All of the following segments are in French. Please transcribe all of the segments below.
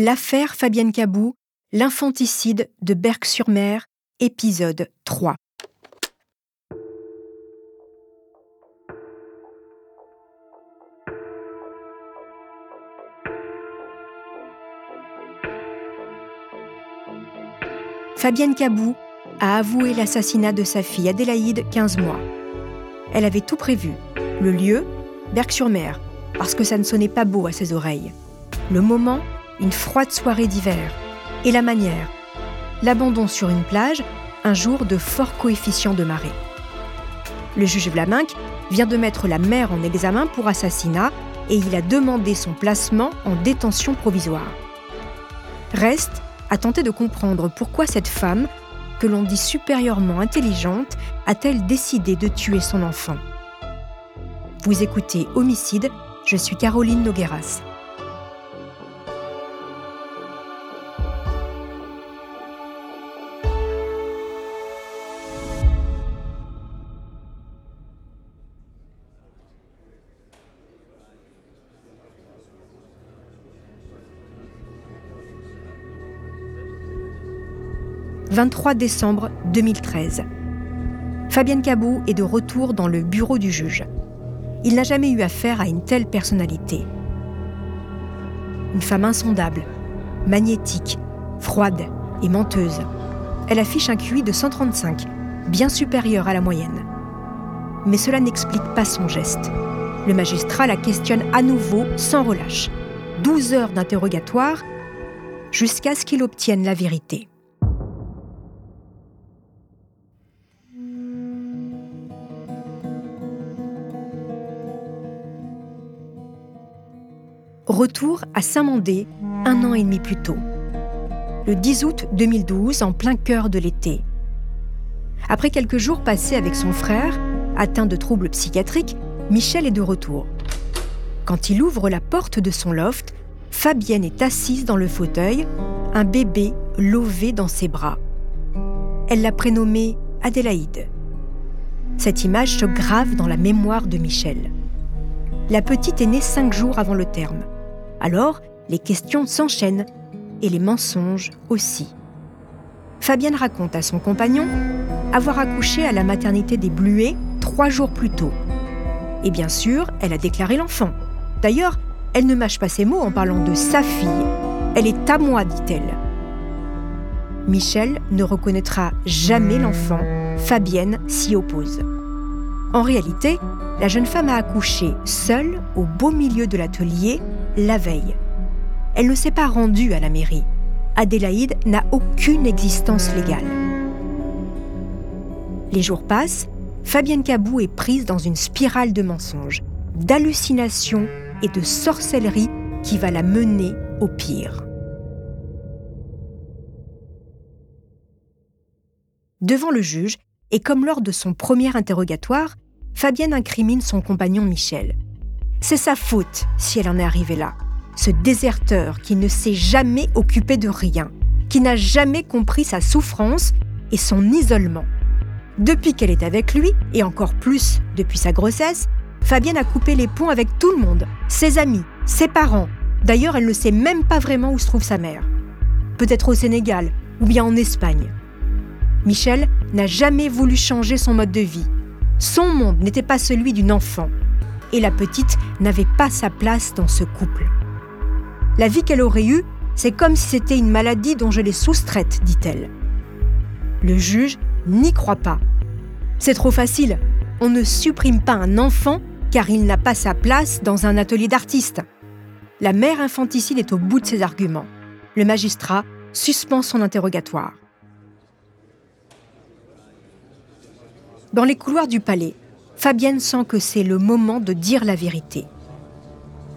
L'affaire Fabienne Cabou, l'infanticide de Berck-sur-Mer, épisode 3. Fabienne Cabou a avoué l'assassinat de sa fille Adélaïde, 15 mois. Elle avait tout prévu. Le lieu, Berck-sur-Mer, parce que ça ne sonnait pas beau à ses oreilles. Le moment, une froide soirée d'hiver. Et la manière, l'abandon sur une plage, un jour de fort coefficient de marée. Le juge Vlaminck vient de mettre la mère en examen pour assassinat et il a demandé son placement en détention provisoire. Reste à tenter de comprendre pourquoi cette femme, que l'on dit supérieurement intelligente, a-t-elle décidé de tuer son enfant. Vous écoutez Homicide, je suis Caroline Nogueras. « 23 décembre 2013. Fabienne Cabou est de retour dans le bureau du juge. Il n'a jamais eu affaire à une telle personnalité. Une femme insondable, magnétique, froide et menteuse. Elle affiche un QI de 135, bien supérieur à la moyenne. Mais cela n'explique pas son geste. Le magistrat la questionne à nouveau sans relâche. 12 heures d'interrogatoire jusqu'à ce qu'il obtienne la vérité. Retour à Saint-Mandé, un an et demi plus tôt. Le 10 août 2012, en plein cœur de l'été. Après quelques jours passés avec son frère, atteint de troubles psychiatriques, Michel est de retour. Quand il ouvre la porte de son loft, Fabienne est assise dans le fauteuil, un bébé lové dans ses bras. Elle l'a prénommé Adélaïde. Cette image se grave dans la mémoire de Michel. La petite est née cinq jours avant le terme. Alors, les questions s'enchaînent et les mensonges aussi. Fabienne raconte à son compagnon avoir accouché à la maternité des Bluets trois jours plus tôt. Et bien sûr, elle a déclaré l'enfant. D'ailleurs, elle ne mâche pas ses mots en parlant de sa fille. Elle est à moi, dit-elle. Michel ne reconnaîtra jamais l'enfant. Fabienne s'y oppose. En réalité, la jeune femme a accouché seule au beau milieu de l'atelier la veille. Elle ne s'est pas rendue à la mairie. Adélaïde n'a aucune existence légale. Les jours passent, Fabienne Cabou est prise dans une spirale de mensonges, d'hallucinations et de sorcellerie qui va la mener au pire. Devant le juge, et comme lors de son premier interrogatoire, Fabienne incrimine son compagnon Michel. C'est sa faute si elle en est arrivée là. Ce déserteur qui ne s'est jamais occupé de rien, qui n'a jamais compris sa souffrance et son isolement. Depuis qu'elle est avec lui, et encore plus depuis sa grossesse, Fabienne a coupé les ponts avec tout le monde, ses amis, ses parents. D'ailleurs, elle ne sait même pas vraiment où se trouve sa mère. Peut-être au Sénégal ou bien en Espagne. Michel n'a jamais voulu changer son mode de vie. Son monde n'était pas celui d'une enfant, et la petite n'avait pas sa place dans ce couple. La vie qu'elle aurait eue, c'est comme si c'était une maladie dont je l'ai soustraite, dit-elle. Le juge n'y croit pas. C'est trop facile. On ne supprime pas un enfant car il n'a pas sa place dans un atelier d'artiste. La mère infanticide est au bout de ses arguments. Le magistrat suspend son interrogatoire. Dans les couloirs du palais, Fabienne sent que c'est le moment de dire la vérité.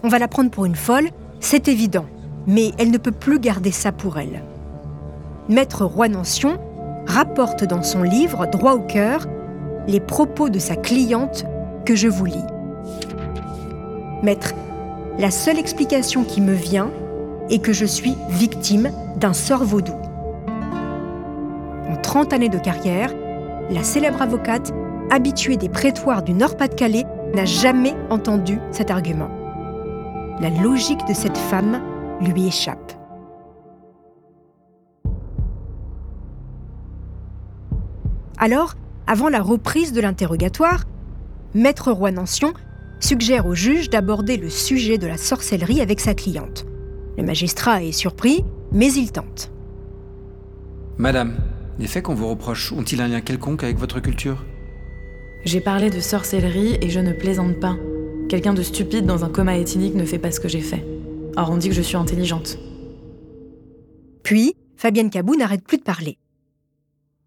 On va la prendre pour une folle, c'est évident, mais elle ne peut plus garder ça pour elle. Maître Roy-Nancion rapporte dans son livre Droit au cœur les propos de sa cliente que je vous lis. Maître, la seule explication qui me vient est que je suis victime d'un sort vaudou. En 30 années de carrière, la célèbre avocate, habituée des prétoires du Nord-Pas-de-Calais, n'a jamais entendu cet argument. La logique de cette femme lui échappe. Alors, avant la reprise de l'interrogatoire, Maître Roy-Nancion suggère au juge d'aborder le sujet de la sorcellerie avec sa cliente. Le magistrat est surpris, mais il tente. Madame, les faits qu'on vous reproche ont-ils un lien quelconque avec votre culture? J'ai parlé de sorcellerie et je ne plaisante pas. Quelqu'un de stupide dans un coma éthylique ne fait pas ce que j'ai fait. Or, on dit que je suis intelligente. Puis, Fabienne Cabou n'arrête plus de parler.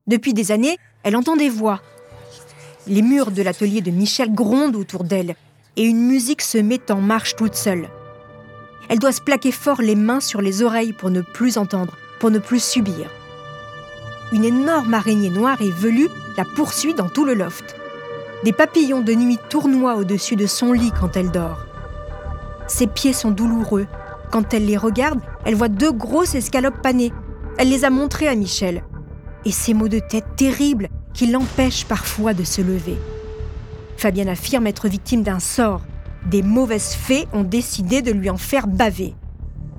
Depuis des années, elle entend des voix. Les murs de l'atelier de Michel grondent autour d'elle et une musique se met en marche toute seule. Elle doit se plaquer fort les mains sur les oreilles pour ne plus entendre, pour ne plus subir. Une énorme araignée noire et velue la poursuit dans tout le loft. Des papillons de nuit tournoient au-dessus de son lit quand elle dort. Ses pieds sont douloureux. Quand elle les regarde, elle voit deux grosses escalopes panées. Elle les a montrées à Michel. Et ces maux de tête terribles qui l'empêchent parfois de se lever. Fabienne affirme être victime d'un sort. Des mauvaises fées ont décidé de lui en faire baver.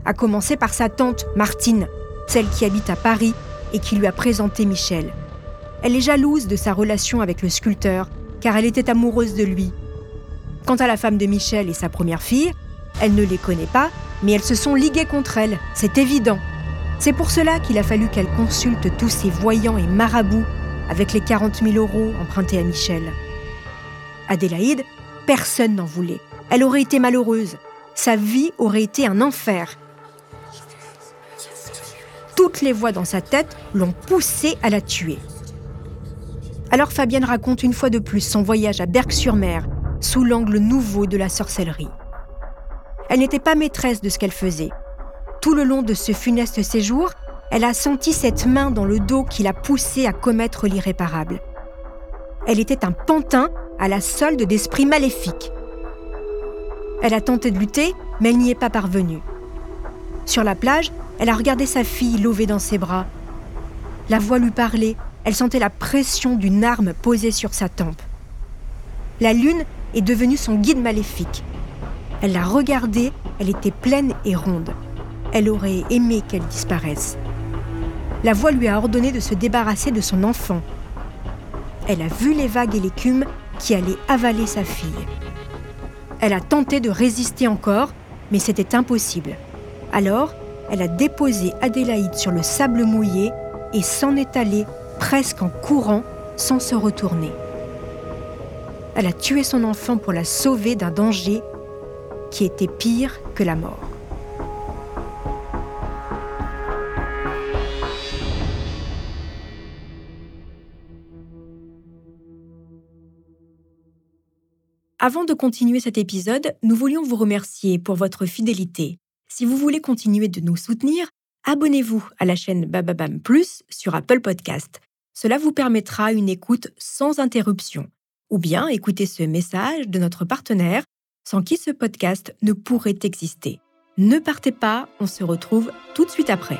À commencer par sa tante, Martine, celle qui habite à Paris et qui lui a présenté Michel. Elle est jalouse de sa relation avec le sculpteur, car elle était amoureuse de lui. Quant à la femme de Michel et sa première fille, elle ne les connaît pas, mais elles se sont liguées contre elle, c'est évident. C'est pour cela qu'il a fallu qu'elle consulte tous ces voyants et marabouts avec les 40 000 euros empruntés à Michel. Adélaïde, personne n'en voulait. Elle aurait été malheureuse. Sa vie aurait été un enfer. Toutes les voix dans sa tête l'ont poussée à la tuer. Alors Fabienne raconte une fois de plus son voyage à Berck-sur-Mer, sous l'angle nouveau de la sorcellerie. Elle n'était pas maîtresse de ce qu'elle faisait. Tout le long de ce funeste séjour, elle a senti cette main dans le dos qui l'a poussée à commettre l'irréparable. Elle était un pantin à la solde d'esprits maléfiques. Elle a tenté de lutter, mais elle n'y est pas parvenue. Sur la plage, elle a regardé sa fille lovée dans ses bras. La voix lui parlait, elle sentait la pression d'une arme posée sur sa tempe. La lune est devenue son guide maléfique. Elle l'a regardée, elle était pleine et ronde. Elle aurait aimé qu'elle disparaisse. La voix lui a ordonné de se débarrasser de son enfant. Elle a vu les vagues et l'écume qui allait avaler sa fille. Elle a tenté de résister encore, mais c'était impossible. Alors, elle a déposé Adélaïde sur le sable mouillé et s'en est allée presque en courant sans se retourner. Elle a tué son enfant pour la sauver d'un danger qui était pire que la mort. Avant de continuer cet épisode, nous voulions vous remercier pour votre fidélité. Si vous voulez continuer de nous soutenir, abonnez-vous à la chaîne Bababam Plus sur Apple Podcast. Cela vous permettra une écoute sans interruption. Ou bien écouter ce message de notre partenaire sans qui ce podcast ne pourrait exister. Ne partez pas, on se retrouve tout de suite après.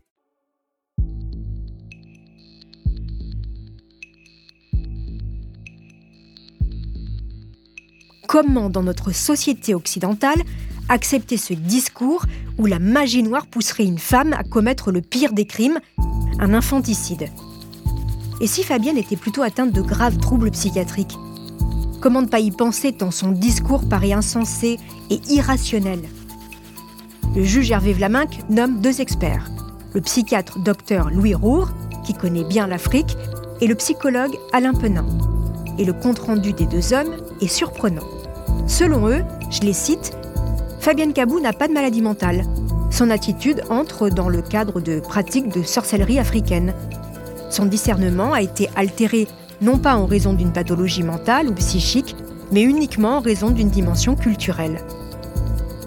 Comment, dans notre société occidentale, accepter ce discours où la magie noire pousserait une femme à commettre le pire des crimes, un infanticide Et si Fabienne était plutôt atteinte de graves troubles psychiatriques Comment ne pas y penser tant son discours paraît insensé et irrationnel? Le juge Hervé Vlaminck nomme deux experts, le psychiatre docteur Louis Roure, qui connaît bien l'Afrique, et le psychologue Alain Penin. Et le compte-rendu des deux hommes est surprenant. Selon eux, je les cite, Fabienne Cabou n'a pas de maladie mentale. Son attitude entre dans le cadre de pratiques de sorcellerie africaine. Son discernement a été altéré non pas en raison d'une pathologie mentale ou psychique, mais uniquement en raison d'une dimension culturelle.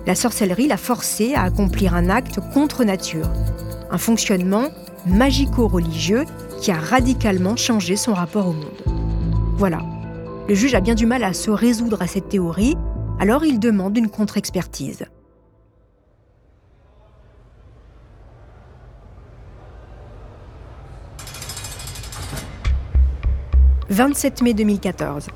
La sorcellerie l'a forcé à accomplir un acte contre nature, un fonctionnement magico-religieux qui a radicalement changé son rapport au monde. Voilà. Le juge a bien du mal à se résoudre à cette théorie alors il demande une contre-expertise. « 27 mai 2014.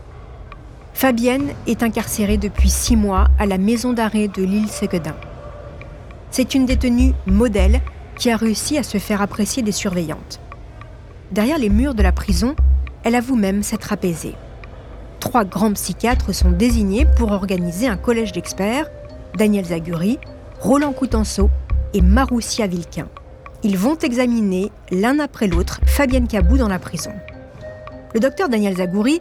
Fabienne est incarcérée depuis six mois à la maison d'arrêt de l'île Séquedin. C'est une détenue modèle qui a réussi à se faire apprécier des surveillantes. Derrière les murs de la prison, elle avoue même s'être apaisée trois grands psychiatres sont désignés pour organiser un collège d'experts, Daniel Zaguri, Roland Coutenceau et Maroussia Vilquin. Ils vont examiner l'un après l'autre Fabienne Cabou dans la prison. Le docteur Daniel Zaguri,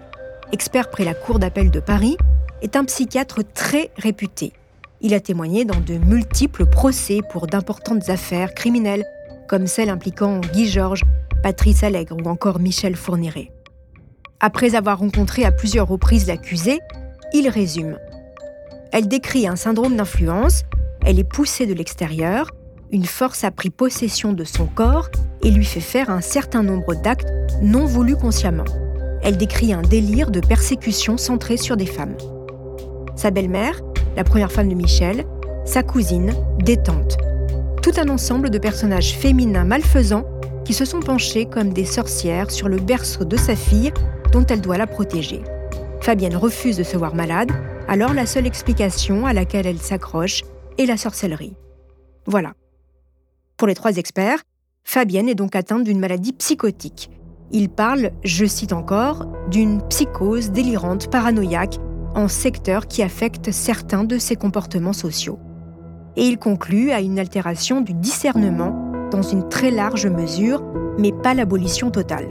expert près la Cour d'appel de Paris, est un psychiatre très réputé. Il a témoigné dans de multiples procès pour d'importantes affaires criminelles, comme celle impliquant Guy Georges, Patrice Allègre ou encore Michel Fourniret. Après avoir rencontré à plusieurs reprises l'accusée, il résume. Elle décrit un syndrome d'influence, elle est poussée de l'extérieur, une force a pris possession de son corps et lui fait faire un certain nombre d'actes non voulus consciemment. Elle décrit un délire de persécution centré sur des femmes. Sa belle-mère, la première femme de Michel, sa cousine, détente. Tout un ensemble de personnages féminins malfaisants qui se sont penchés comme des sorcières sur le berceau de sa fille elle doit la protéger. Fabienne refuse de se voir malade, alors la seule explication à laquelle elle s'accroche est la sorcellerie. Voilà. Pour les trois experts, Fabienne est donc atteinte d'une maladie psychotique. Ils parlent, je cite encore, d'une psychose délirante paranoïaque en secteur qui affecte certains de ses comportements sociaux. Et il conclut à une altération du discernement dans une très large mesure, mais pas l'abolition totale.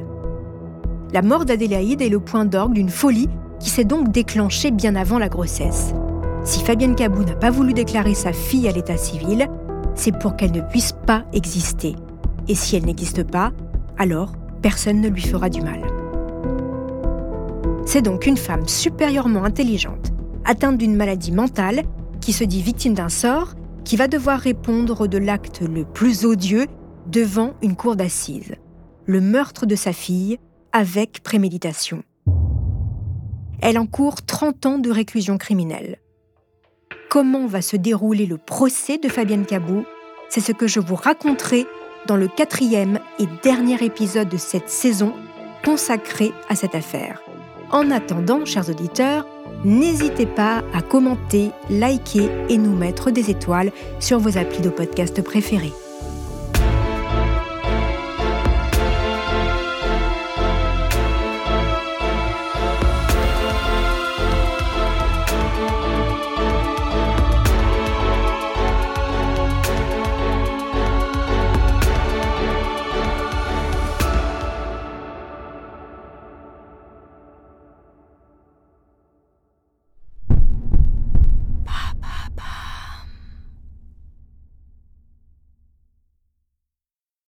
La mort d'Adélaïde est le point d'orgue d'une folie qui s'est donc déclenchée bien avant la grossesse. Si Fabienne Cabou n'a pas voulu déclarer sa fille à l'état civil, c'est pour qu'elle ne puisse pas exister. Et si elle n'existe pas, alors personne ne lui fera du mal. C'est donc une femme supérieurement intelligente, atteinte d'une maladie mentale, qui se dit victime d'un sort, qui va devoir répondre de l'acte le plus odieux devant une cour d'assises. Le meurtre de sa fille avec préméditation. Elle encourt 30 ans de réclusion criminelle. Comment va se dérouler le procès de Fabienne Cabou C'est ce que je vous raconterai dans le quatrième et dernier épisode de cette saison consacré à cette affaire. En attendant, chers auditeurs, n'hésitez pas à commenter, liker et nous mettre des étoiles sur vos applis de podcast préférés.